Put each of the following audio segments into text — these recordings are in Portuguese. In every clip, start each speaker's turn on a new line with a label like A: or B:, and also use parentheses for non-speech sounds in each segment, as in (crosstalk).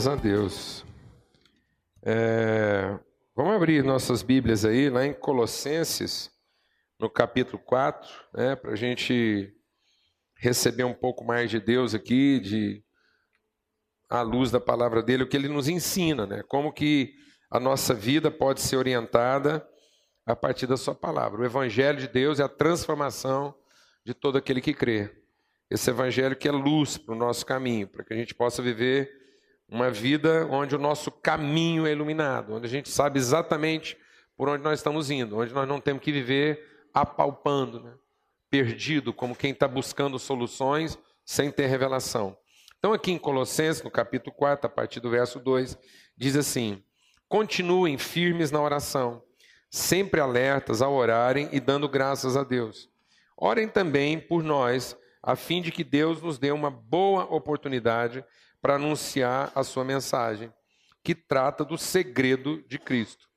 A: Graças a Deus. É, vamos abrir nossas Bíblias aí, lá em Colossenses, no capítulo 4, né, para a gente receber um pouco mais de Deus aqui, de à luz da palavra dele, o que ele nos ensina, né? Como que a nossa vida pode ser orientada a partir da sua palavra. O evangelho de Deus é a transformação de todo aquele que crê. Esse evangelho que é luz para o nosso caminho, para que a gente possa viver uma vida onde o nosso caminho é iluminado, onde a gente sabe exatamente por onde nós estamos indo, onde nós não temos que viver apalpando, né? perdido, como quem está buscando soluções sem ter revelação. Então, aqui em Colossenses, no capítulo 4, a partir do verso 2, diz assim: Continuem firmes na oração, sempre alertas a orarem e dando graças a Deus. Orem também por nós, a fim de que Deus nos dê uma boa oportunidade para anunciar a sua mensagem, que trata do segredo de Cristo.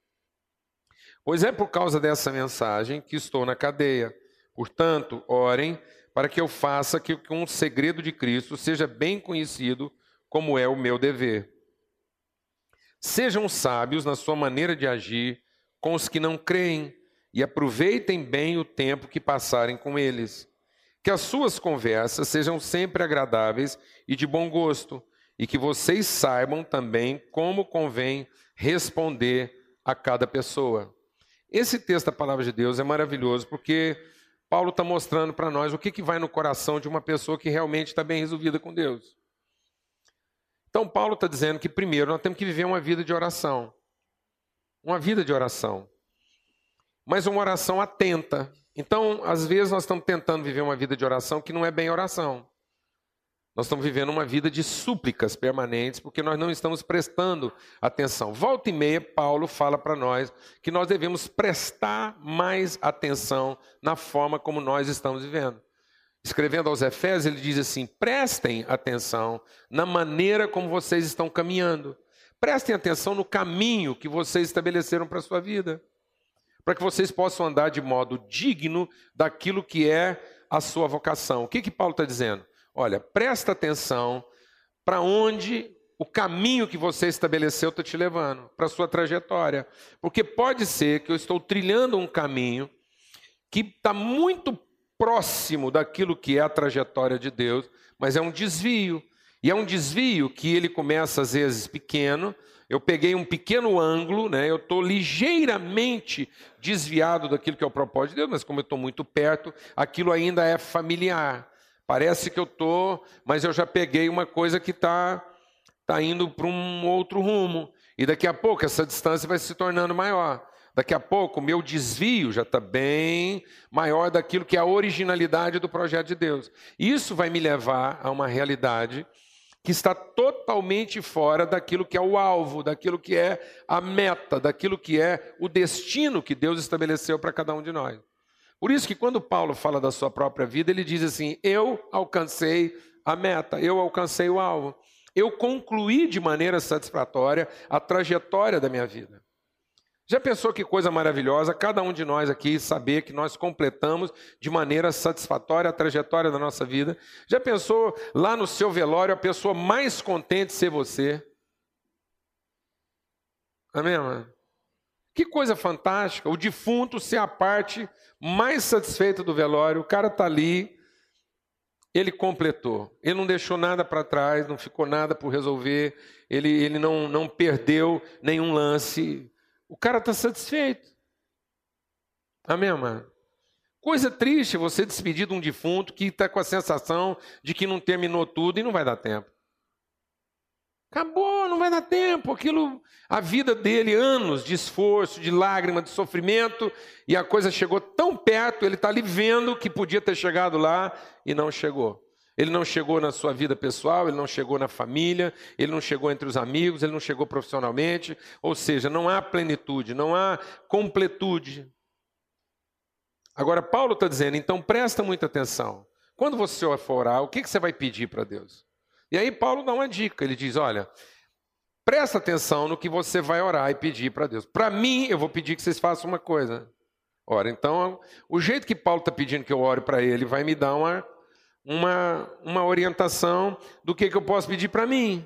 A: Pois é por causa dessa mensagem que estou na cadeia. Portanto, orem para que eu faça que um segredo de Cristo seja bem conhecido, como é o meu dever. Sejam sábios na sua maneira de agir com os que não creem e aproveitem bem o tempo que passarem com eles. Que as suas conversas sejam sempre agradáveis e de bom gosto, e que vocês saibam também como convém responder a cada pessoa. Esse texto da palavra de Deus é maravilhoso porque Paulo está mostrando para nós o que, que vai no coração de uma pessoa que realmente está bem resolvida com Deus. Então, Paulo está dizendo que, primeiro, nós temos que viver uma vida de oração. Uma vida de oração. Mas uma oração atenta. Então, às vezes, nós estamos tentando viver uma vida de oração que não é bem oração. Nós estamos vivendo uma vida de súplicas permanentes, porque nós não estamos prestando atenção. Volta e meia, Paulo fala para nós que nós devemos prestar mais atenção na forma como nós estamos vivendo. Escrevendo aos Efésios, ele diz assim: prestem atenção na maneira como vocês estão caminhando. Prestem atenção no caminho que vocês estabeleceram para a sua vida, para que vocês possam andar de modo digno daquilo que é a sua vocação. O que, que Paulo está dizendo? Olha, presta atenção para onde o caminho que você estabeleceu está te levando, para a sua trajetória. Porque pode ser que eu estou trilhando um caminho que está muito próximo daquilo que é a trajetória de Deus, mas é um desvio. E é um desvio que ele começa às vezes pequeno. Eu peguei um pequeno ângulo, né? eu estou ligeiramente desviado daquilo que é o propósito de Deus, mas como eu estou muito perto, aquilo ainda é familiar. Parece que eu estou, mas eu já peguei uma coisa que está tá indo para um outro rumo. E daqui a pouco essa distância vai se tornando maior. Daqui a pouco o meu desvio já está bem maior daquilo que é a originalidade do projeto de Deus. Isso vai me levar a uma realidade que está totalmente fora daquilo que é o alvo, daquilo que é a meta, daquilo que é o destino que Deus estabeleceu para cada um de nós. Por isso que quando Paulo fala da sua própria vida, ele diz assim: Eu alcancei a meta, eu alcancei o alvo, eu concluí de maneira satisfatória a trajetória da minha vida. Já pensou que coisa maravilhosa cada um de nós aqui saber que nós completamos de maneira satisfatória a trajetória da nossa vida? Já pensou lá no seu velório a pessoa mais contente ser você? Amém, mano? Que coisa fantástica, o defunto ser a parte mais satisfeita do velório, o cara está ali, ele completou, ele não deixou nada para trás, não ficou nada por resolver, ele, ele não, não perdeu nenhum lance, o cara está satisfeito. Amém, amado? Coisa triste você despedir de um defunto que está com a sensação de que não terminou tudo e não vai dar tempo. Acabou, não vai dar tempo. Aquilo, a vida dele, anos de esforço, de lágrima, de sofrimento, e a coisa chegou tão perto, ele está ali vendo que podia ter chegado lá e não chegou. Ele não chegou na sua vida pessoal, ele não chegou na família, ele não chegou entre os amigos, ele não chegou profissionalmente. Ou seja, não há plenitude, não há completude. Agora, Paulo está dizendo, então presta muita atenção. Quando você for orar, o que, que você vai pedir para Deus? E aí Paulo dá uma dica, ele diz: olha, presta atenção no que você vai orar e pedir para Deus. Para mim, eu vou pedir que vocês façam uma coisa. Ora, então, o jeito que Paulo está pedindo que eu ore para ele vai me dar uma, uma, uma orientação do que, que eu posso pedir para mim.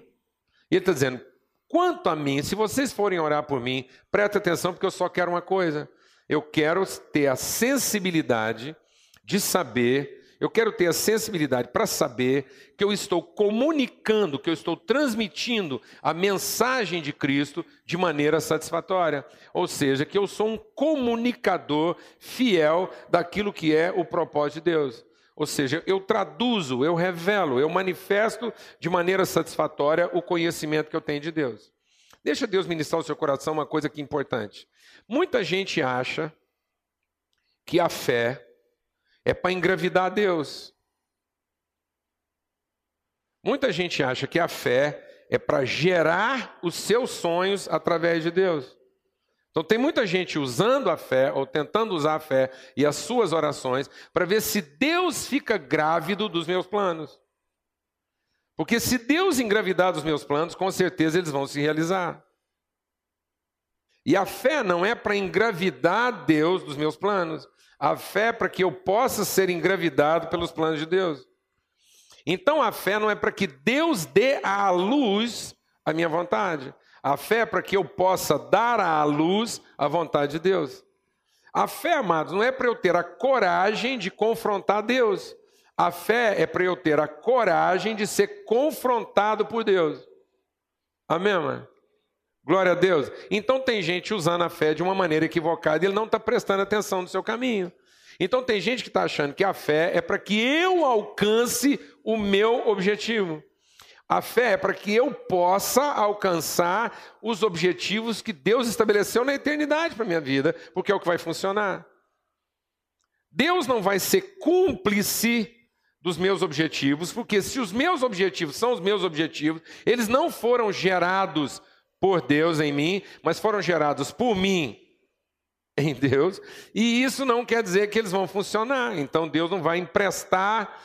A: E ele está dizendo: quanto a mim, se vocês forem orar por mim, preste atenção, porque eu só quero uma coisa. Eu quero ter a sensibilidade de saber eu quero ter a sensibilidade para saber que eu estou comunicando, que eu estou transmitindo a mensagem de Cristo de maneira satisfatória. Ou seja, que eu sou um comunicador fiel daquilo que é o propósito de Deus. Ou seja, eu traduzo, eu revelo, eu manifesto de maneira satisfatória o conhecimento que eu tenho de Deus. Deixa Deus ministrar o seu coração uma coisa que é importante. Muita gente acha que a fé é para engravidar Deus. Muita gente acha que a fé é para gerar os seus sonhos através de Deus. Então tem muita gente usando a fé ou tentando usar a fé e as suas orações para ver se Deus fica grávido dos meus planos. Porque se Deus engravidar dos meus planos, com certeza eles vão se realizar. E a fé não é para engravidar Deus dos meus planos. A fé é para que eu possa ser engravidado pelos planos de Deus. Então a fé não é para que Deus dê à luz a minha vontade. A fé é para que eu possa dar à luz a vontade de Deus. A fé, amados, não é para eu ter a coragem de confrontar Deus. A fé é para eu ter a coragem de ser confrontado por Deus. Amém, mano? Glória a Deus. Então tem gente usando a fé de uma maneira equivocada e ele não está prestando atenção no seu caminho. Então tem gente que está achando que a fé é para que eu alcance o meu objetivo. A fé é para que eu possa alcançar os objetivos que Deus estabeleceu na eternidade para minha vida, porque é o que vai funcionar. Deus não vai ser cúmplice dos meus objetivos, porque se os meus objetivos são os meus objetivos, eles não foram gerados por Deus em mim, mas foram gerados por mim em Deus, e isso não quer dizer que eles vão funcionar. Então Deus não vai emprestar,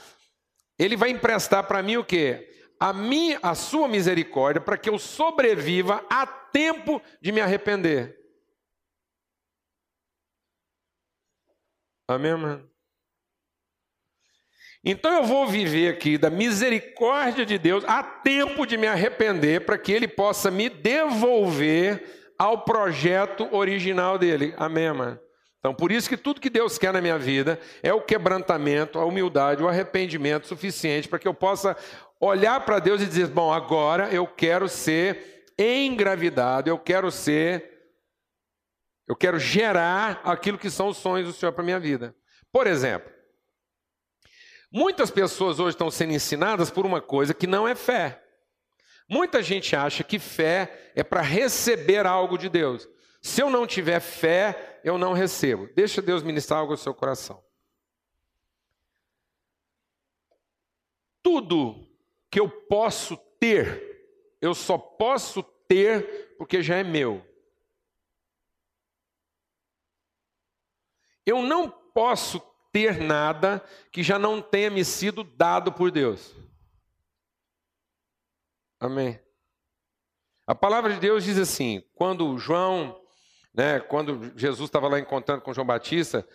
A: ele vai emprestar para mim o quê? A minha, a sua misericórdia para que eu sobreviva a tempo de me arrepender. Amém, mano? Então eu vou viver aqui da misericórdia de Deus a tempo de me arrepender para que Ele possa me devolver ao projeto original dele. Amém, mano? Então, por isso que tudo que Deus quer na minha vida é o quebrantamento, a humildade, o arrependimento suficiente para que eu possa olhar para Deus e dizer: bom, agora eu quero ser engravidado, eu quero ser, eu quero gerar aquilo que são os sonhos do Senhor para minha vida. Por exemplo, Muitas pessoas hoje estão sendo ensinadas por uma coisa que não é fé. Muita gente acha que fé é para receber algo de Deus. Se eu não tiver fé, eu não recebo. Deixa Deus ministrar algo ao seu coração. Tudo que eu posso ter, eu só posso ter porque já é meu. Eu não posso ter nada que já não tenha me sido dado por Deus. Amém. A palavra de Deus diz assim: quando João, né, quando Jesus estava lá encontrando com João Batista,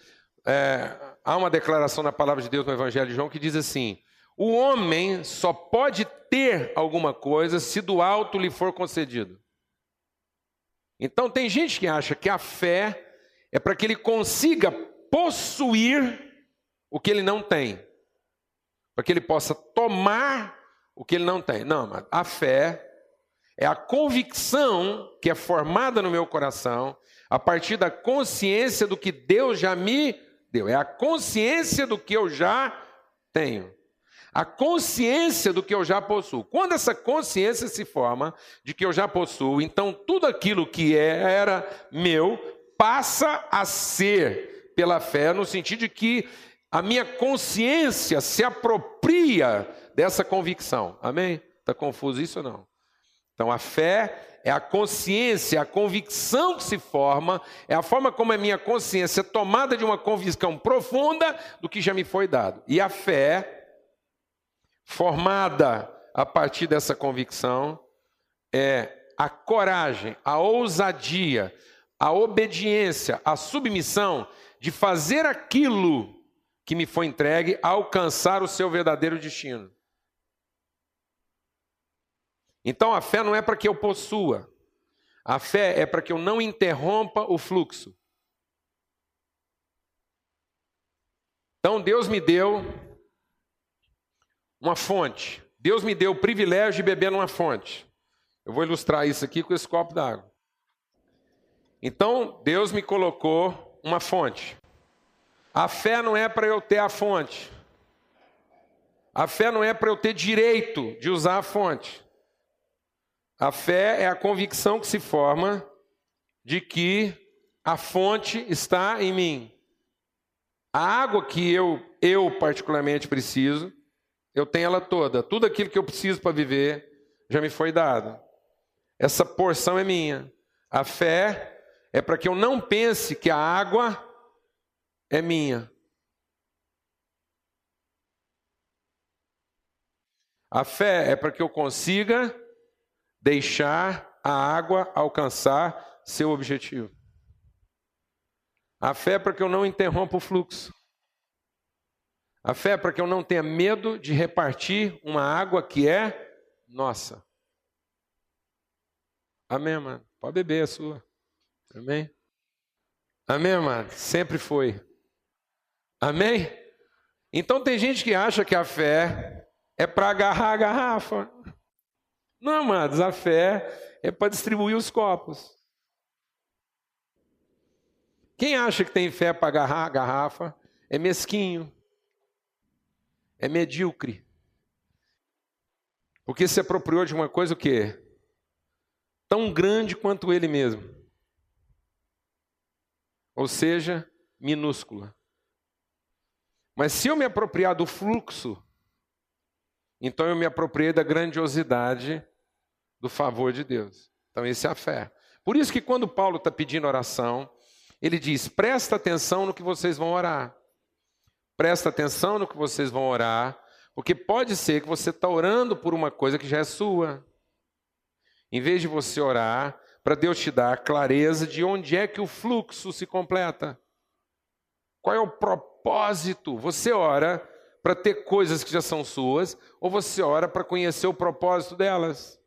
A: é, há uma declaração na palavra de Deus no Evangelho de João que diz assim: o homem só pode ter alguma coisa se do alto lhe for concedido. Então tem gente que acha que a fé é para que ele consiga possuir o que ele não tem, para que ele possa tomar o que ele não tem. Não, mas a fé é a convicção que é formada no meu coração a partir da consciência do que Deus já me deu. É a consciência do que eu já tenho. A consciência do que eu já possuo. Quando essa consciência se forma de que eu já possuo, então tudo aquilo que é, era meu passa a ser pela fé, no sentido de que a minha consciência se apropria dessa convicção. Amém? Está confuso isso ou não? Então a fé é a consciência, a convicção que se forma, é a forma como a minha consciência é tomada de uma convicção profunda do que já me foi dado. E a fé, formada a partir dessa convicção, é a coragem, a ousadia, a obediência, a submissão de fazer aquilo que me foi entregue alcançar o seu verdadeiro destino. Então a fé não é para que eu possua, a fé é para que eu não interrompa o fluxo. Então Deus me deu uma fonte. Deus me deu o privilégio de beber numa fonte. Eu vou ilustrar isso aqui com esse copo d'água. Então, Deus me colocou uma fonte. A fé não é para eu ter a fonte. A fé não é para eu ter direito de usar a fonte. A fé é a convicção que se forma de que a fonte está em mim. A água que eu, eu particularmente preciso, eu tenho ela toda. Tudo aquilo que eu preciso para viver já me foi dado. Essa porção é minha. A fé é para que eu não pense que a água é minha. A fé é para que eu consiga deixar a água alcançar seu objetivo. A fé é para que eu não interrompa o fluxo. A fé é para que eu não tenha medo de repartir uma água que é nossa. Amém, mano? Pode beber a sua. Amém? Amém, mano? Sempre foi. Amém? Então tem gente que acha que a fé é para agarrar a garrafa. Não, amados, a fé é para distribuir os copos. Quem acha que tem fé para agarrar a garrafa é mesquinho, é medíocre. Porque se apropriou de uma coisa o quê? Tão grande quanto ele mesmo. Ou seja, minúscula. Mas se eu me apropriar do fluxo então eu me apropriei da grandiosidade do favor de Deus. Então, isso é a fé. Por isso que quando Paulo está pedindo oração, ele diz: presta atenção no que vocês vão orar. Presta atenção no que vocês vão orar, porque pode ser que você está orando por uma coisa que já é sua. Em vez de você orar para Deus te dar clareza de onde é que o fluxo se completa. Qual é o propósito? Você ora para ter coisas que já são suas, ou você ora para conhecer o propósito delas?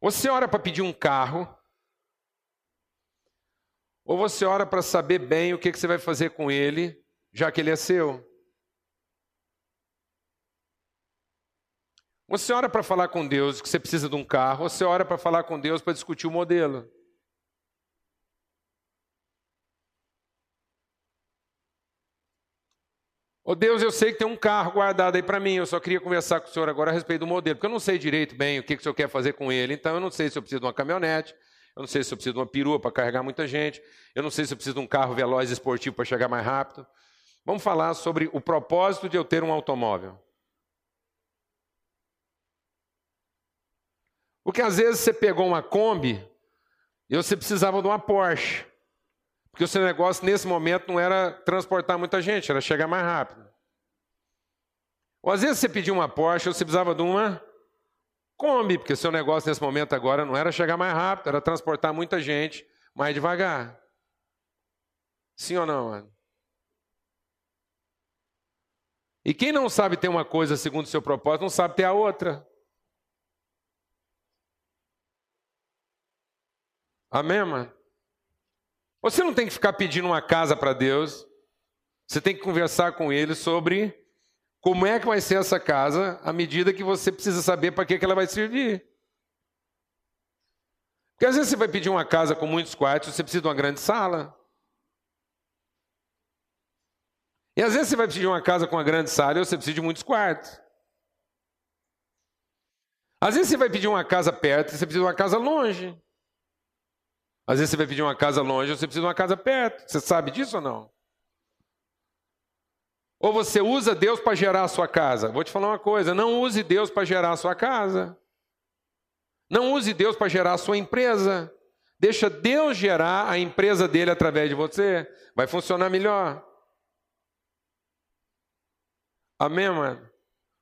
A: Você ora para pedir um carro, ou você ora para saber bem o que, que você vai fazer com ele, já que ele é seu? Você ora para falar com Deus que você precisa de um carro, ou você ora para falar com Deus para discutir o modelo? Oh Deus, eu sei que tem um carro guardado aí para mim, eu só queria conversar com o senhor agora a respeito do modelo, porque eu não sei direito bem o que, que o senhor quer fazer com ele, então eu não sei se eu preciso de uma caminhonete, eu não sei se eu preciso de uma perua para carregar muita gente, eu não sei se eu preciso de um carro veloz esportivo para chegar mais rápido. Vamos falar sobre o propósito de eu ter um automóvel. Porque às vezes você pegou uma Kombi e você precisava de uma Porsche. Porque o seu negócio nesse momento não era transportar muita gente, era chegar mais rápido. Ou às vezes você pediu uma Porsche, ou você precisava de uma Kombi, porque o seu negócio nesse momento agora não era chegar mais rápido, era transportar muita gente mais devagar. Sim ou não, mano? E quem não sabe ter uma coisa segundo o seu propósito, não sabe ter a outra. Amém, mano? Você não tem que ficar pedindo uma casa para Deus. Você tem que conversar com Ele sobre como é que vai ser essa casa à medida que você precisa saber para que, que ela vai servir. Porque às vezes você vai pedir uma casa com muitos quartos, você precisa de uma grande sala. E às vezes você vai pedir uma casa com uma grande sala e você precisa de muitos quartos. Às vezes você vai pedir uma casa perto e você precisa de uma casa longe. Às vezes você vai pedir uma casa longe, você precisa de uma casa perto. Você sabe disso ou não? Ou você usa Deus para gerar a sua casa? Vou te falar uma coisa: não use Deus para gerar a sua casa. Não use Deus para gerar a sua empresa. Deixa Deus gerar a empresa dele através de você. Vai funcionar melhor. Amém, mano?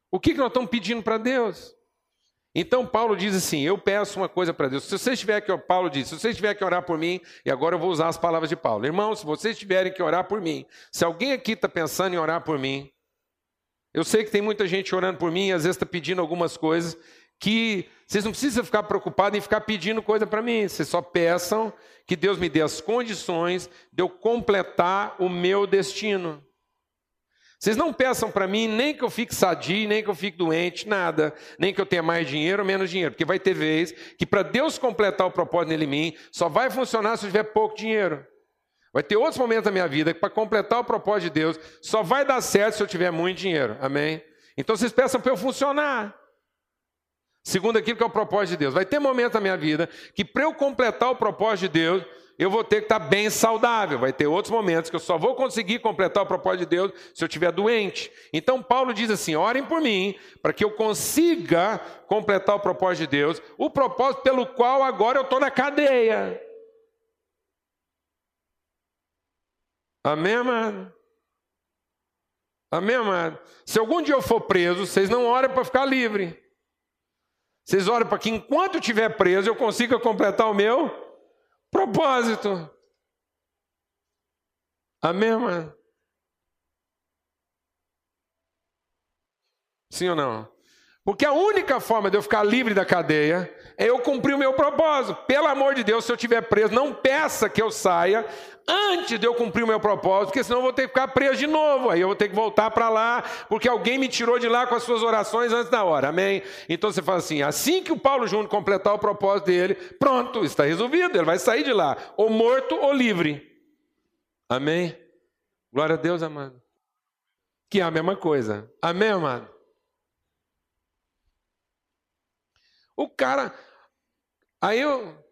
A: O que, que nós estamos pedindo para Deus? Então Paulo diz assim: Eu peço uma coisa para Deus. Se vocês tiverem que, Paulo diz, se vocês tiverem que orar por mim, e agora eu vou usar as palavras de Paulo. Irmãos, se vocês tiverem que orar por mim, se alguém aqui está pensando em orar por mim, Eu sei que tem muita gente orando por mim, às vezes está pedindo algumas coisas que vocês não precisam ficar preocupados em ficar pedindo coisa para mim. Vocês só peçam que Deus me dê as condições de eu completar o meu destino. Vocês não peçam para mim nem que eu fique sadio, nem que eu fique doente, nada. Nem que eu tenha mais dinheiro ou menos dinheiro. Porque vai ter vez que para Deus completar o propósito nele em mim, só vai funcionar se eu tiver pouco dinheiro. Vai ter outros momentos da minha vida que para completar o propósito de Deus, só vai dar certo se eu tiver muito dinheiro. Amém? Então vocês peçam para eu funcionar. Segundo aquilo que é o propósito de Deus. Vai ter momentos na minha vida que para eu completar o propósito de Deus, eu vou ter que estar bem saudável. Vai ter outros momentos que eu só vou conseguir completar o propósito de Deus se eu estiver doente. Então Paulo diz assim: orem por mim, para que eu consiga completar o propósito de Deus, o propósito pelo qual agora eu estou na cadeia. Amém, amado? Amém, amado? Se algum dia eu for preso, vocês não orem para ficar livre. Vocês orem para que enquanto eu estiver preso, eu consiga completar o meu propósito. Amém, mano? Sim ou não? Porque a única forma de eu ficar livre da cadeia é eu cumprir o meu propósito. Pelo amor de Deus, se eu estiver preso, não peça que eu saia antes de eu cumprir o meu propósito, porque senão eu vou ter que ficar preso de novo. Aí eu vou ter que voltar para lá, porque alguém me tirou de lá com as suas orações antes da hora. Amém? Então você fala assim: assim que o Paulo Júnior completar o propósito dele, pronto, está resolvido, ele vai sair de lá, ou morto ou livre. Amém? Glória a Deus, amado. Que é a mesma coisa. Amém, amado? O cara, aí eu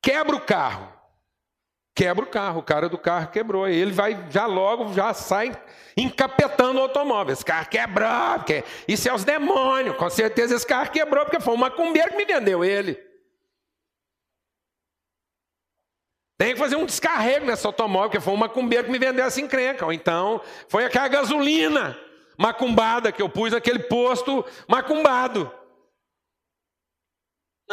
A: quebro o carro. Quebra o carro, o cara do carro quebrou. Aí ele vai já logo, já sai encapetando o automóvel. Esse carro quebrou, porque isso é os demônios. Com certeza esse carro quebrou, porque foi um macumbeiro que me vendeu ele. Tem que fazer um descarrego nesse automóvel, porque foi um macumbeiro que me vendeu essa encrenca. Ou então, foi aquela gasolina macumbada que eu pus naquele posto macumbado.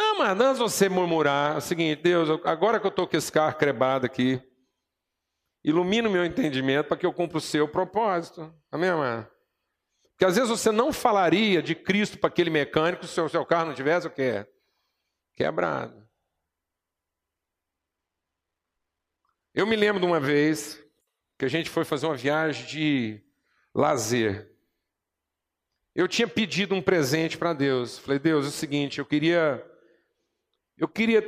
A: Não, mas antes de você murmurar, é o seguinte, Deus, agora que eu estou com esse carro crebado aqui, ilumina o meu entendimento para que eu cumpra o seu propósito. Amém, amado? Porque às vezes você não falaria de Cristo para aquele mecânico se o seu carro não tivesse o quê? Quebrado. Eu me lembro de uma vez que a gente foi fazer uma viagem de lazer. Eu tinha pedido um presente para Deus. Falei, Deus, é o seguinte, eu queria eu queria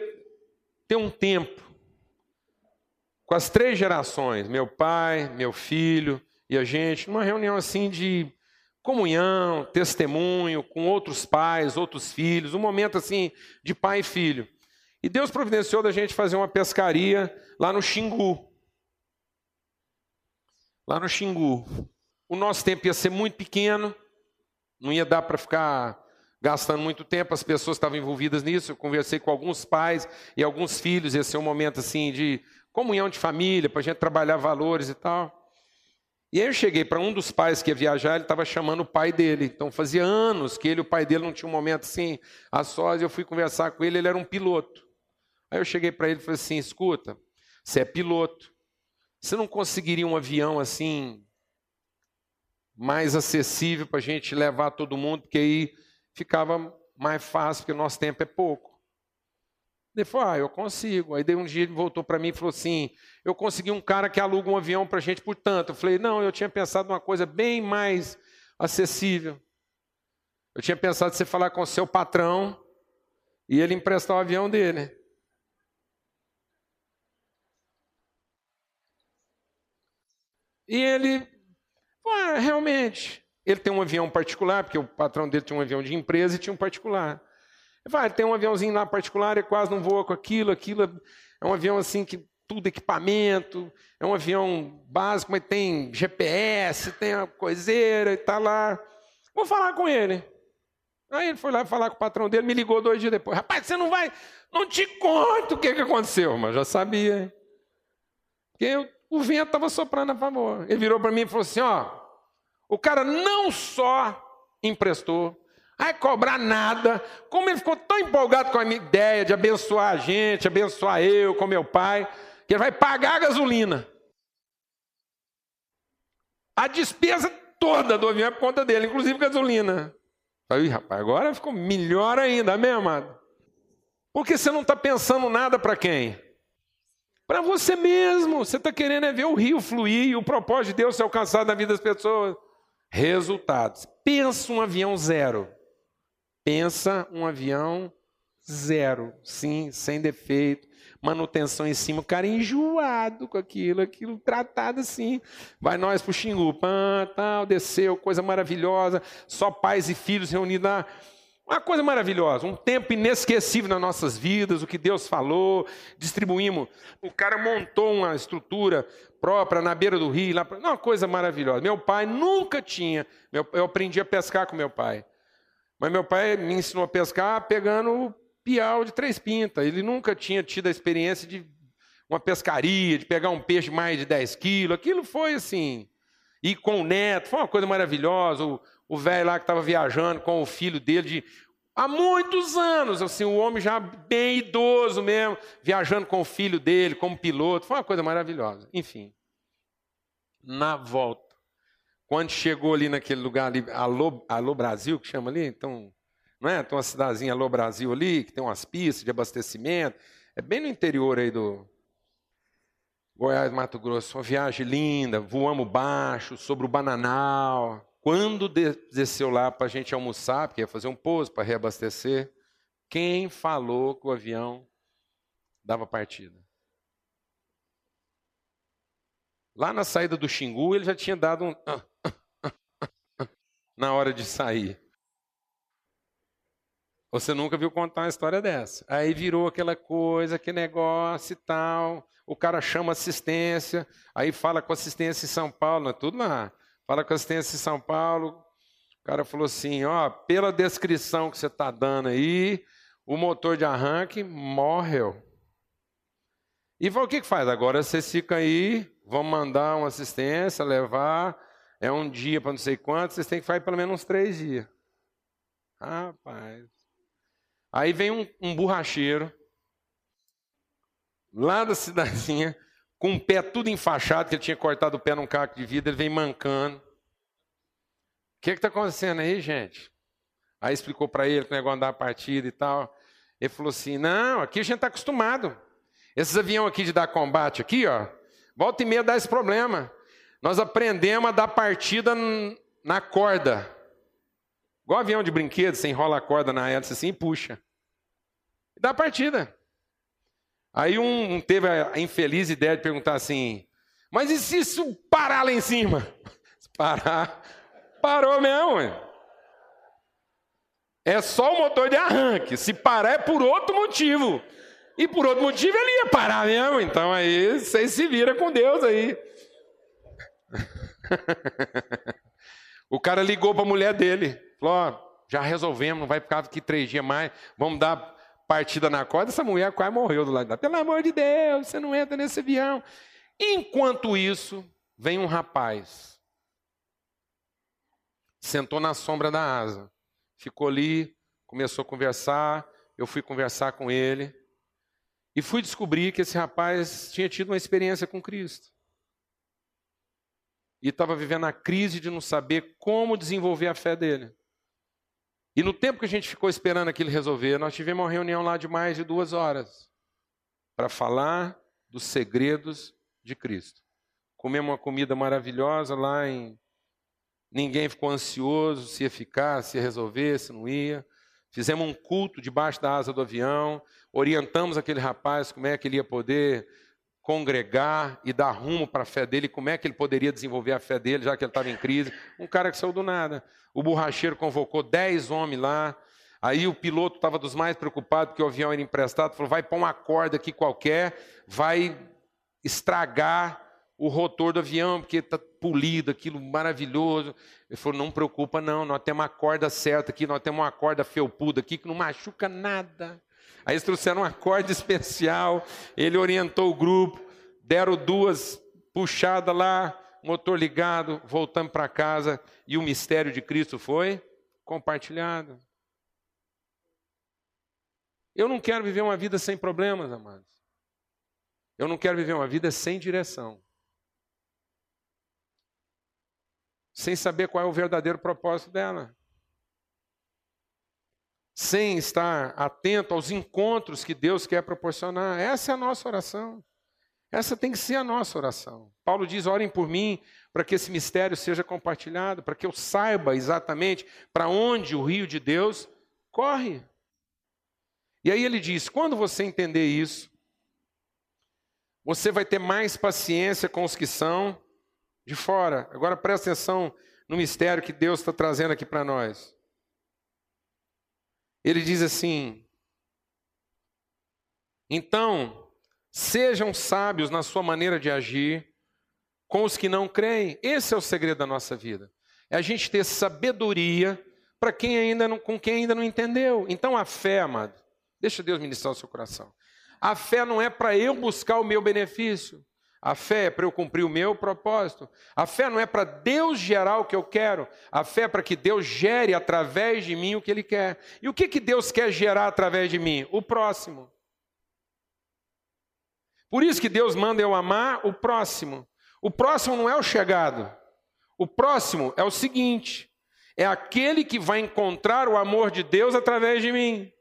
A: ter um tempo com as três gerações, meu pai, meu filho e a gente, numa reunião assim de comunhão, testemunho com outros pais, outros filhos, um momento assim de pai e filho. E Deus providenciou da gente fazer uma pescaria lá no Xingu. Lá no Xingu. O nosso tempo ia ser muito pequeno, não ia dar para ficar gastando muito tempo, as pessoas estavam envolvidas nisso. Eu conversei com alguns pais e alguns filhos, ia ser um momento assim de comunhão de família, para a gente trabalhar valores e tal. E aí eu cheguei para um dos pais que ia viajar, ele estava chamando o pai dele. Então fazia anos que ele e o pai dele não tinham um momento assim, a sós, eu fui conversar com ele, ele era um piloto. Aí eu cheguei para ele e falei assim: escuta, você é piloto, você não conseguiria um avião assim mais acessível para a gente levar todo mundo, porque aí ficava mais fácil, porque o nosso tempo é pouco. Ele falou, ah, eu consigo. Aí um dia ele voltou para mim e falou assim, eu consegui um cara que aluga um avião para a gente por tanto. Eu falei, não, eu tinha pensado numa coisa bem mais acessível. Eu tinha pensado você falar com o seu patrão e ele emprestar o avião dele. E ele, ah, realmente, ele tem um avião particular, porque o patrão dele tinha um avião de empresa e tinha um particular. Ele fala, ah, tem um aviãozinho lá particular, ele quase não voa com aquilo, aquilo é um avião assim que tudo equipamento, é um avião básico, mas tem GPS, tem uma coiseira e tá lá. Vou falar com ele. Aí ele foi lá falar com o patrão dele, me ligou dois dias depois. Rapaz, você não vai, não te conto o que, que aconteceu, mas já sabia. Porque eu, o vento estava soprando a favor. Ele virou para mim e falou assim: ó, o cara não só emprestou, vai cobrar nada, como ele ficou tão empolgado com a minha ideia de abençoar a gente, abençoar eu com meu pai, que ele vai pagar a gasolina. A despesa toda do avião é por conta dele, inclusive gasolina. Aí, rapaz, agora ficou melhor ainda, amém, amado? Porque você não está pensando nada para quem? Para você mesmo. Você está querendo é ver o rio fluir o propósito de Deus ser alcançado na vida das pessoas. Resultados. Pensa um avião zero. Pensa um avião zero. Sim, sem defeito. Manutenção em cima. O cara enjoado com aquilo, aquilo tratado assim. Vai nós pro Xingu. Pã, tal, desceu, coisa maravilhosa. Só pais e filhos reunidos lá. Uma coisa maravilhosa, um tempo inesquecível nas nossas vidas, o que Deus falou, distribuímos. O cara montou uma estrutura própria na beira do rio, lá, uma coisa maravilhosa. Meu pai nunca tinha, eu aprendi a pescar com meu pai. Mas meu pai me ensinou a pescar pegando piau de três pintas. Ele nunca tinha tido a experiência de uma pescaria, de pegar um peixe mais de 10 quilos. Aquilo foi assim. E com o neto, foi uma coisa maravilhosa. O, velho lá que estava viajando com o filho dele de há muitos anos, assim, o homem já bem idoso mesmo, viajando com o filho dele como piloto, foi uma coisa maravilhosa. Enfim, na volta, quando chegou ali naquele lugar ali, Alô, Alô Brasil, que chama ali, então, não é? Tem uma cidadezinha Alô Brasil ali, que tem umas pistas de abastecimento, é bem no interior aí do Goiás, Mato Grosso, uma viagem linda, voamos baixo, sobre o Bananal, quando desceu lá para a gente almoçar, porque ia fazer um pouso para reabastecer, quem falou que o avião dava partida? Lá na saída do Xingu, ele já tinha dado um. na hora de sair. Você nunca viu contar uma história dessa. Aí virou aquela coisa, que negócio e tal. O cara chama assistência, aí fala com assistência em São Paulo, é tudo lá. Fala com assistência em São Paulo. O cara falou assim: ó, pela descrição que você está dando aí, o motor de arranque morreu. E o que, que faz? Agora vocês ficam aí, vão mandar uma assistência, levar, é um dia para não sei quanto, vocês têm que fazer pelo menos uns três dias. Rapaz. Aí vem um, um borracheiro, lá da cidadezinha, com o pé tudo enfaixado, que ele tinha cortado o pé num caco de vidro, ele vem mancando. O que está acontecendo aí, gente? Aí explicou para ele que o negócio andar partida e tal. Ele falou assim: não, aqui a gente está acostumado. Esses aviões aqui de dar combate aqui, ó, volta e meia dá esse problema. Nós aprendemos a dar partida na corda. Igual avião de brinquedo, você enrola a corda na hélice assim e puxa. E dá partida. Aí um, teve a infeliz ideia de perguntar assim: mas e se isso parar lá em cima? (laughs) Parar, parou mesmo. É só o motor de arranque. Se parar é por outro motivo. E por outro motivo ele ia parar mesmo. Então aí vocês se vira com Deus aí. (laughs) o cara ligou para a mulher dele. Falou: ó, já resolvemos, não vai ficar aqui três dias mais. Vamos dar partida na corda, essa mulher quase morreu do lado dela. Pelo amor de Deus, você não entra nesse avião. Enquanto isso, vem um rapaz. Sentou na sombra da asa. Ficou ali, começou a conversar. Eu fui conversar com ele. E fui descobrir que esse rapaz tinha tido uma experiência com Cristo. E estava vivendo a crise de não saber como desenvolver a fé dele. E no tempo que a gente ficou esperando aquilo resolver, nós tivemos uma reunião lá de mais de duas horas para falar dos segredos de Cristo. Comemos uma comida maravilhosa lá em. Ninguém ficou ansioso se ia ficar, se ia resolver, se não ia. Fizemos um culto debaixo da asa do avião, orientamos aquele rapaz como é que ele ia poder congregar e dar rumo para a fé dele, como é que ele poderia desenvolver a fé dele, já que ele estava em crise. Um cara que saiu do nada. O borracheiro convocou dez homens lá. Aí o piloto estava dos mais preocupados, porque o avião era emprestado, falou: vai pôr uma corda aqui qualquer, vai estragar o rotor do avião, porque está polido, aquilo maravilhoso. Ele falou: não preocupa, não, nós temos uma corda certa aqui, nós temos uma corda felpuda aqui que não machuca nada. Aí eles trouxeram uma corda especial, ele orientou o grupo, deram duas puxadas lá, motor ligado, voltamos para casa e o mistério de Cristo foi compartilhado. Eu não quero viver uma vida sem problemas, amados. Eu não quero viver uma vida sem direção. sem saber qual é o verdadeiro propósito dela. Sem estar atento aos encontros que Deus quer proporcionar. Essa é a nossa oração. Essa tem que ser a nossa oração. Paulo diz: orem por mim, para que esse mistério seja compartilhado, para que eu saiba exatamente para onde o rio de Deus corre. E aí ele diz: quando você entender isso, você vai ter mais paciência com os que são de fora. Agora presta atenção no mistério que Deus está trazendo aqui para nós. Ele diz assim: então, sejam sábios na sua maneira de agir com os que não creem. Esse é o segredo da nossa vida. É a gente ter sabedoria para quem ainda não, com quem ainda não entendeu. Então a fé, amado, deixa Deus ministrar o seu coração. A fé não é para eu buscar o meu benefício. A fé é para eu cumprir o meu propósito. A fé não é para Deus gerar o que eu quero. A fé é para que Deus gere através de mim o que Ele quer. E o que, que Deus quer gerar através de mim? O próximo. Por isso que Deus manda eu amar o próximo. O próximo não é o chegado. O próximo é o seguinte: é aquele que vai encontrar o amor de Deus através de mim.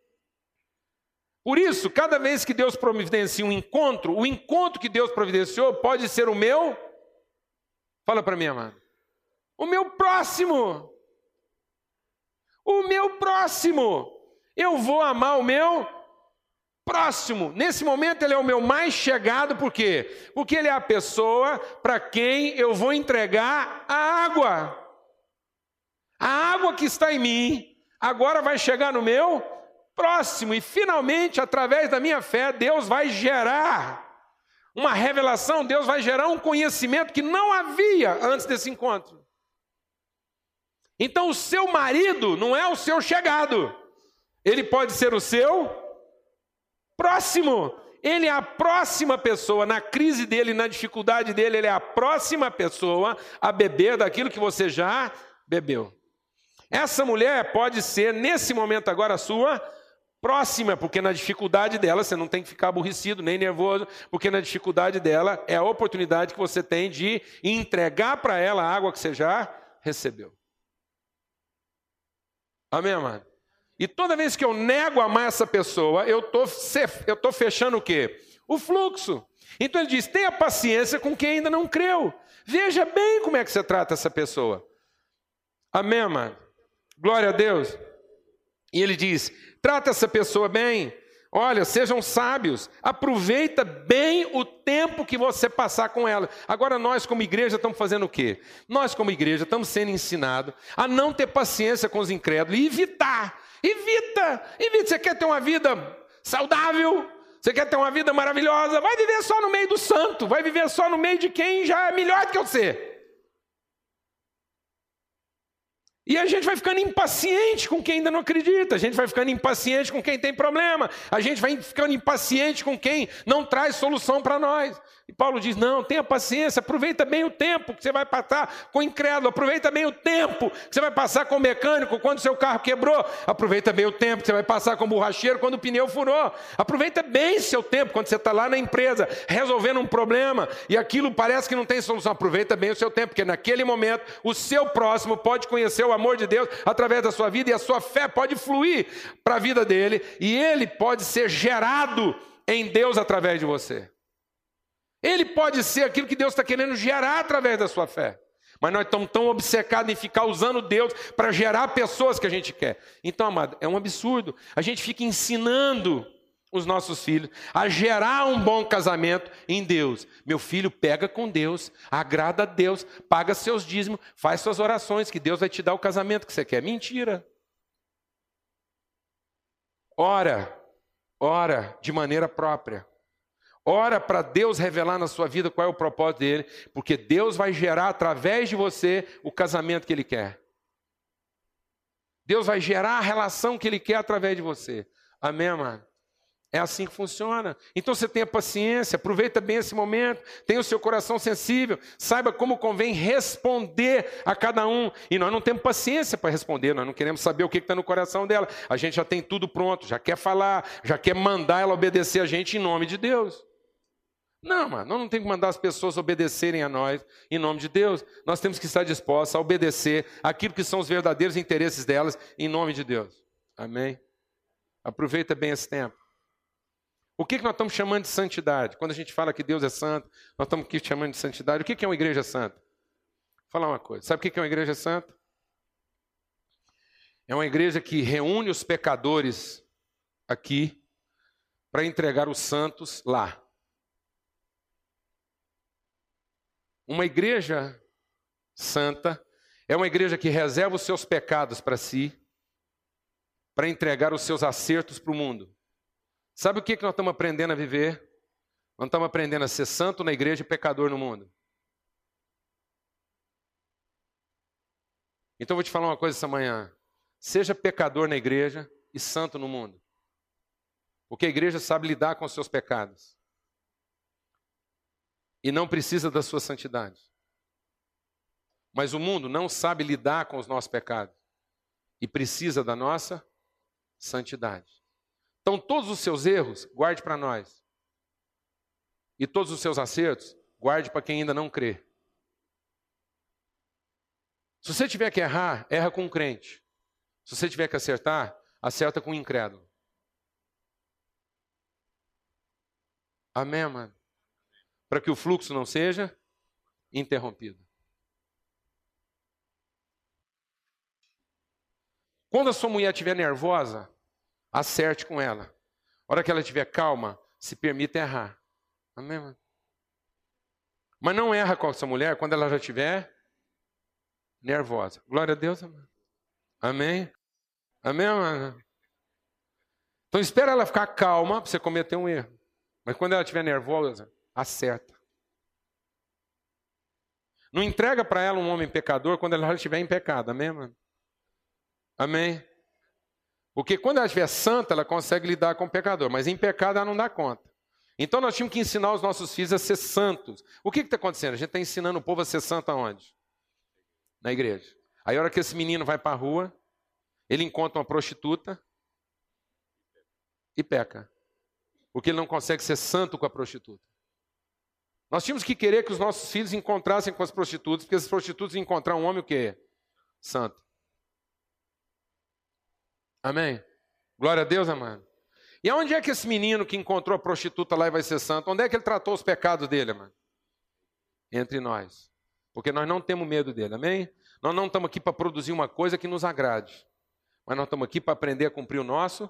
A: Por isso, cada vez que Deus providencia um encontro, o encontro que Deus providenciou pode ser o meu. Fala para mim, amado. O meu próximo. O meu próximo. Eu vou amar o meu próximo. Nesse momento, ele é o meu mais chegado, por quê? Porque ele é a pessoa para quem eu vou entregar a água. A água que está em mim, agora vai chegar no meu próximo. E finalmente, através da minha fé, Deus vai gerar uma revelação, Deus vai gerar um conhecimento que não havia antes desse encontro. Então, o seu marido não é o seu chegado, ele pode ser o seu próximo. Ele é a próxima pessoa, na crise dele, na dificuldade dele, ele é a próxima pessoa a beber daquilo que você já bebeu. Essa mulher pode ser, nesse momento agora, sua próxima, porque na dificuldade dela você não tem que ficar aborrecido nem nervoso, porque na dificuldade dela é a oportunidade que você tem de entregar para ela a água que você já recebeu. Amém, amado? E toda vez que eu nego amar essa pessoa, eu tô, eu tô fechando o quê? O fluxo. Então ele diz: tenha paciência com quem ainda não creu. Veja bem como é que você trata essa pessoa. Amém, amado? Glória a Deus. E ele diz: Trata essa pessoa bem. Olha, sejam sábios, aproveita bem o tempo que você passar com ela. Agora, nós, como igreja, estamos fazendo o quê? Nós, como igreja, estamos sendo ensinados a não ter paciência com os incrédulos e evitar. Evita, evita. Você quer ter uma vida saudável? Você quer ter uma vida maravilhosa? Vai viver só no meio do santo, vai viver só no meio de quem já é melhor do que você. E a gente vai ficando impaciente com quem ainda não acredita, a gente vai ficando impaciente com quem tem problema, a gente vai ficando impaciente com quem não traz solução para nós. E Paulo diz: não, tenha paciência, aproveita bem o tempo que você vai passar com o incrédulo, aproveita bem o tempo que você vai passar com o mecânico quando seu carro quebrou, aproveita bem o tempo que você vai passar com o borracheiro quando o pneu furou, aproveita bem seu tempo quando você está lá na empresa resolvendo um problema e aquilo parece que não tem solução, aproveita bem o seu tempo, porque naquele momento o seu próximo pode conhecer o o amor de Deus através da sua vida e a sua fé pode fluir para a vida dele e ele pode ser gerado em Deus através de você. Ele pode ser aquilo que Deus está querendo gerar através da sua fé. Mas nós estamos tão obcecados em ficar usando Deus para gerar pessoas que a gente quer. Então, amado, é um absurdo. A gente fica ensinando os nossos filhos a gerar um bom casamento em Deus. Meu filho pega com Deus, agrada a Deus, paga seus dízimos, faz suas orações, que Deus vai te dar o casamento que você quer. Mentira. Ora, ora de maneira própria. Ora para Deus revelar na sua vida qual é o propósito dele, porque Deus vai gerar através de você o casamento que ele quer. Deus vai gerar a relação que ele quer através de você. Amém, amado? É assim que funciona. Então você tenha paciência, aproveita bem esse momento, tenha o seu coração sensível, saiba como convém responder a cada um. E nós não temos paciência para responder, nós não queremos saber o que está no coração dela. A gente já tem tudo pronto, já quer falar, já quer mandar ela obedecer a gente em nome de Deus. Não, mano, nós não temos que mandar as pessoas obedecerem a nós em nome de Deus. Nós temos que estar dispostos a obedecer aquilo que são os verdadeiros interesses delas em nome de Deus. Amém? Aproveita bem esse tempo. O que, que nós estamos chamando de santidade? Quando a gente fala que Deus é santo, nós estamos aqui chamando de santidade. O que, que é uma igreja santa? Vou falar uma coisa. Sabe o que, que é uma igreja santa? É uma igreja que reúne os pecadores aqui para entregar os santos lá. Uma igreja santa é uma igreja que reserva os seus pecados para si, para entregar os seus acertos para o mundo. Sabe o que nós estamos aprendendo a viver? Nós estamos aprendendo a ser santo na igreja e pecador no mundo. Então eu vou te falar uma coisa essa manhã. Seja pecador na igreja e santo no mundo. Porque a igreja sabe lidar com os seus pecados. E não precisa da sua santidade. Mas o mundo não sabe lidar com os nossos pecados. E precisa da nossa santidade. Então, todos os seus erros, guarde para nós. E todos os seus acertos, guarde para quem ainda não crê. Se você tiver que errar, erra com um crente. Se você tiver que acertar, acerta com um incrédulo. Amém, mano? Para que o fluxo não seja interrompido. Quando a sua mulher estiver nervosa, acerte com ela. A hora que ela estiver calma, se permita errar. Amém, mano? Mas não erra com essa mulher quando ela já estiver nervosa. Glória a Deus, amém. Amém? Amém, mano? Então espera ela ficar calma para você cometer um erro. Mas quando ela estiver nervosa, acerta. Não entrega para ela um homem pecador quando ela estiver em pecado. Amém, mano? Amém? Porque quando ela estiver santa, ela consegue lidar com o pecador, mas em pecado ela não dá conta. Então nós tínhamos que ensinar os nossos filhos a ser santos. O que está acontecendo? A gente está ensinando o povo a ser santo aonde? Na igreja. Aí a hora que esse menino vai para a rua, ele encontra uma prostituta e peca. Porque ele não consegue ser santo com a prostituta. Nós tínhamos que querer que os nossos filhos encontrassem com as prostitutas, porque as prostitutas encontrar um homem o quê? Santo. Amém? Glória a Deus, amado. E aonde é que esse menino que encontrou a prostituta lá e vai ser santo, onde é que ele tratou os pecados dele, amado? Entre nós. Porque nós não temos medo dele, amém? Nós não estamos aqui para produzir uma coisa que nos agrade, mas nós estamos aqui para aprender a cumprir o nosso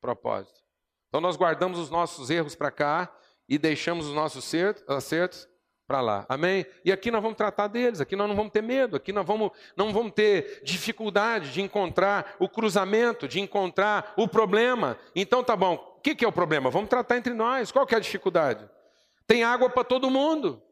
A: propósito. Então nós guardamos os nossos erros para cá e deixamos os nossos acertos para lá. Amém? E aqui nós vamos tratar deles, aqui nós não vamos ter medo, aqui nós vamos, não vamos ter dificuldade de encontrar o cruzamento, de encontrar o problema. Então tá bom, o que, que é o problema? Vamos tratar entre nós. Qual que é a dificuldade? Tem água para todo mundo.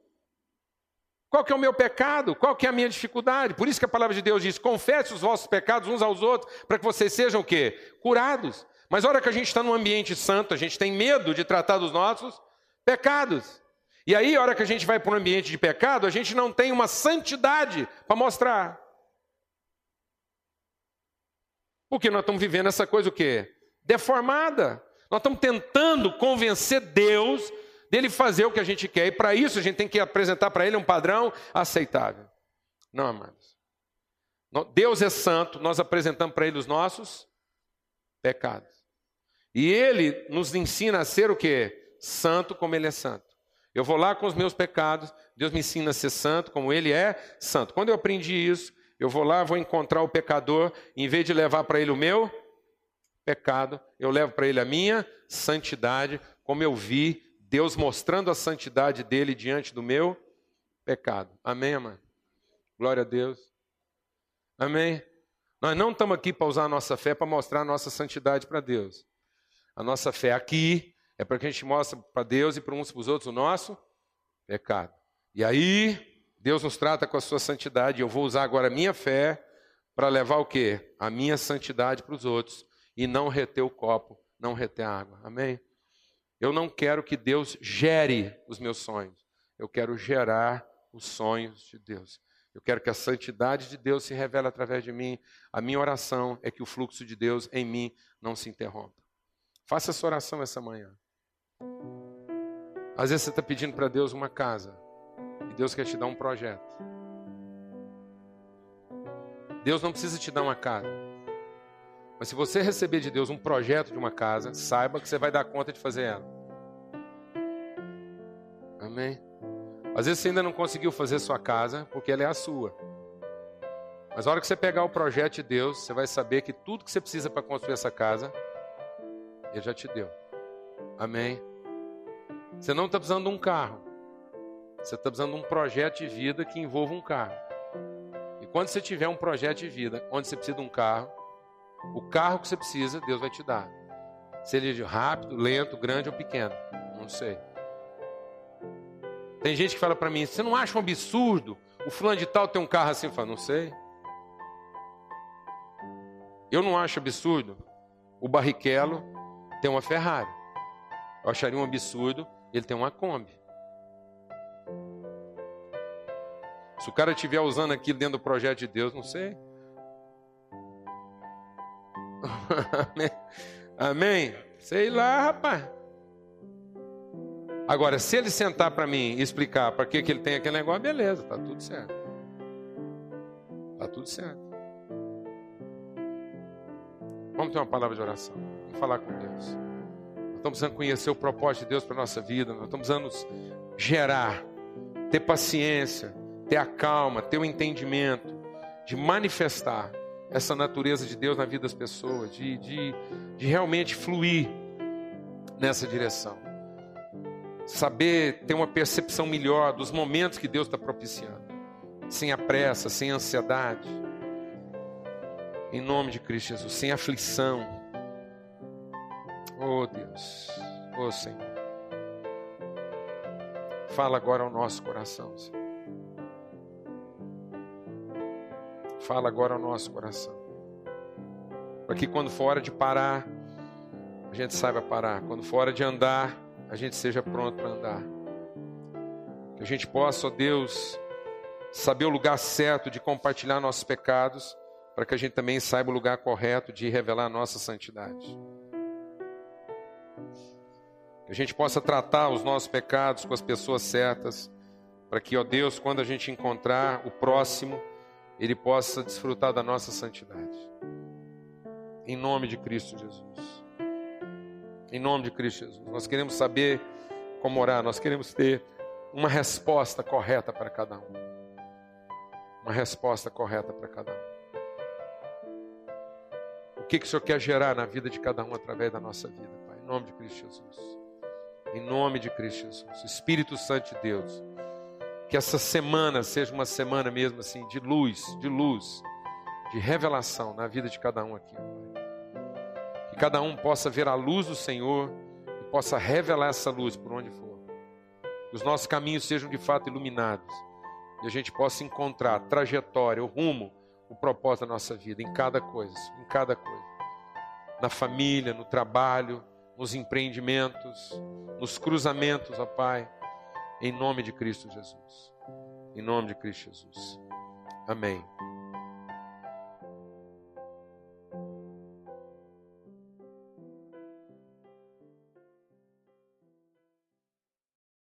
A: Qual que é o meu pecado? Qual que é a minha dificuldade? Por isso que a palavra de Deus diz: confesse os vossos pecados uns aos outros, para que vocês sejam o quê? Curados. Mas a hora que a gente está num ambiente santo, a gente tem medo de tratar dos nossos pecados. E aí, a hora que a gente vai para um ambiente de pecado, a gente não tem uma santidade para mostrar. Porque nós estamos vivendo essa coisa o quê? Deformada. Nós estamos tentando convencer Deus dele fazer o que a gente quer. E para isso a gente tem que apresentar para ele um padrão aceitável. Não, amados. Deus é santo, nós apresentamos para ele os nossos pecados. E ele nos ensina a ser o quê? Santo como ele é santo. Eu vou lá com os meus pecados, Deus me ensina a ser santo, como Ele é santo. Quando eu aprendi isso, eu vou lá, vou encontrar o pecador, em vez de levar para ele o meu pecado, eu levo para ele a minha santidade, como eu vi Deus mostrando a santidade dele diante do meu pecado. Amém, amém? Glória a Deus. Amém? Nós não estamos aqui para usar a nossa fé para mostrar a nossa santidade para Deus. A nossa fé aqui é para que a gente mostre para Deus e para uns para os outros o nosso pecado. E aí, Deus nos trata com a sua santidade. Eu vou usar agora a minha fé para levar o quê? A minha santidade para os outros. E não reter o copo, não reter a água. Amém? Eu não quero que Deus gere os meus sonhos. Eu quero gerar os sonhos de Deus. Eu quero que a santidade de Deus se revele através de mim. A minha oração é que o fluxo de Deus em mim não se interrompa. Faça essa oração essa manhã. Às vezes você está pedindo para Deus uma casa e Deus quer te dar um projeto. Deus não precisa te dar uma casa. Mas se você receber de Deus um projeto de uma casa, saiba que você vai dar conta de fazer ela. Amém? Às vezes você ainda não conseguiu fazer sua casa porque ela é a sua. Mas a hora que você pegar o projeto de Deus, você vai saber que tudo que você precisa para construir essa casa, Ele já te deu. Amém? Você não está precisando de um carro. Você está precisando de um projeto de vida que envolva um carro. E quando você tiver um projeto de vida onde você precisa de um carro, o carro que você precisa, Deus vai te dar. Se ele é rápido, lento, grande ou pequeno. Não sei. Tem gente que fala para mim, você não acha um absurdo o fulano de tal ter um carro assim? Eu falo, não sei. Eu não acho absurdo o Barrichello ter uma Ferrari. Eu acharia um absurdo ele ter uma Kombi. Se o cara estiver usando aquilo dentro do projeto de Deus, não sei. Amém. Amém? Sei lá, rapaz. Agora, se ele sentar para mim e explicar para que, que ele tem aquele negócio, beleza, tá tudo certo. Tá tudo certo. Vamos ter uma palavra de oração. Vamos falar com Deus. Estamos precisando conhecer o propósito de Deus para a nossa vida. Nós estamos precisando gerar, ter paciência, ter a calma, ter o entendimento de manifestar essa natureza de Deus na vida das pessoas, de, de, de realmente fluir nessa direção. Saber ter uma percepção melhor dos momentos que Deus está propiciando, sem a pressa, sem a ansiedade, em nome de Cristo Jesus, sem aflição. Oh Deus, oh Senhor. Fala agora ao nosso coração, Senhor. Fala agora ao nosso coração. Para que quando for hora de parar, a gente saiba parar. Quando for hora de andar, a gente seja pronto para andar. Que a gente possa, ó Deus, saber o lugar certo de compartilhar nossos pecados, para que a gente também saiba o lugar correto de revelar a nossa santidade. Que a gente possa tratar os nossos pecados com as pessoas certas, para que, ó Deus, quando a gente encontrar o próximo, ele possa desfrutar da nossa santidade. Em nome de Cristo Jesus. Em nome de Cristo Jesus. Nós queremos saber como orar, nós queremos ter uma resposta correta para cada um. Uma resposta correta para cada um. O que, que o Senhor quer gerar na vida de cada um através da nossa vida, Pai? Em nome de Cristo Jesus. Em nome de Cristo Jesus. Espírito Santo de Deus. Que essa semana seja uma semana mesmo assim de luz, de luz, de revelação na vida de cada um aqui. Que cada um possa ver a luz do Senhor e possa revelar essa luz por onde for. Que os nossos caminhos sejam de fato iluminados e a gente possa encontrar a trajetória, o rumo, o propósito da nossa vida em cada coisa, em cada coisa. Na família, no trabalho, nos empreendimentos, nos cruzamentos, ó Pai em nome de Cristo Jesus. Em nome de Cristo Jesus. Amém.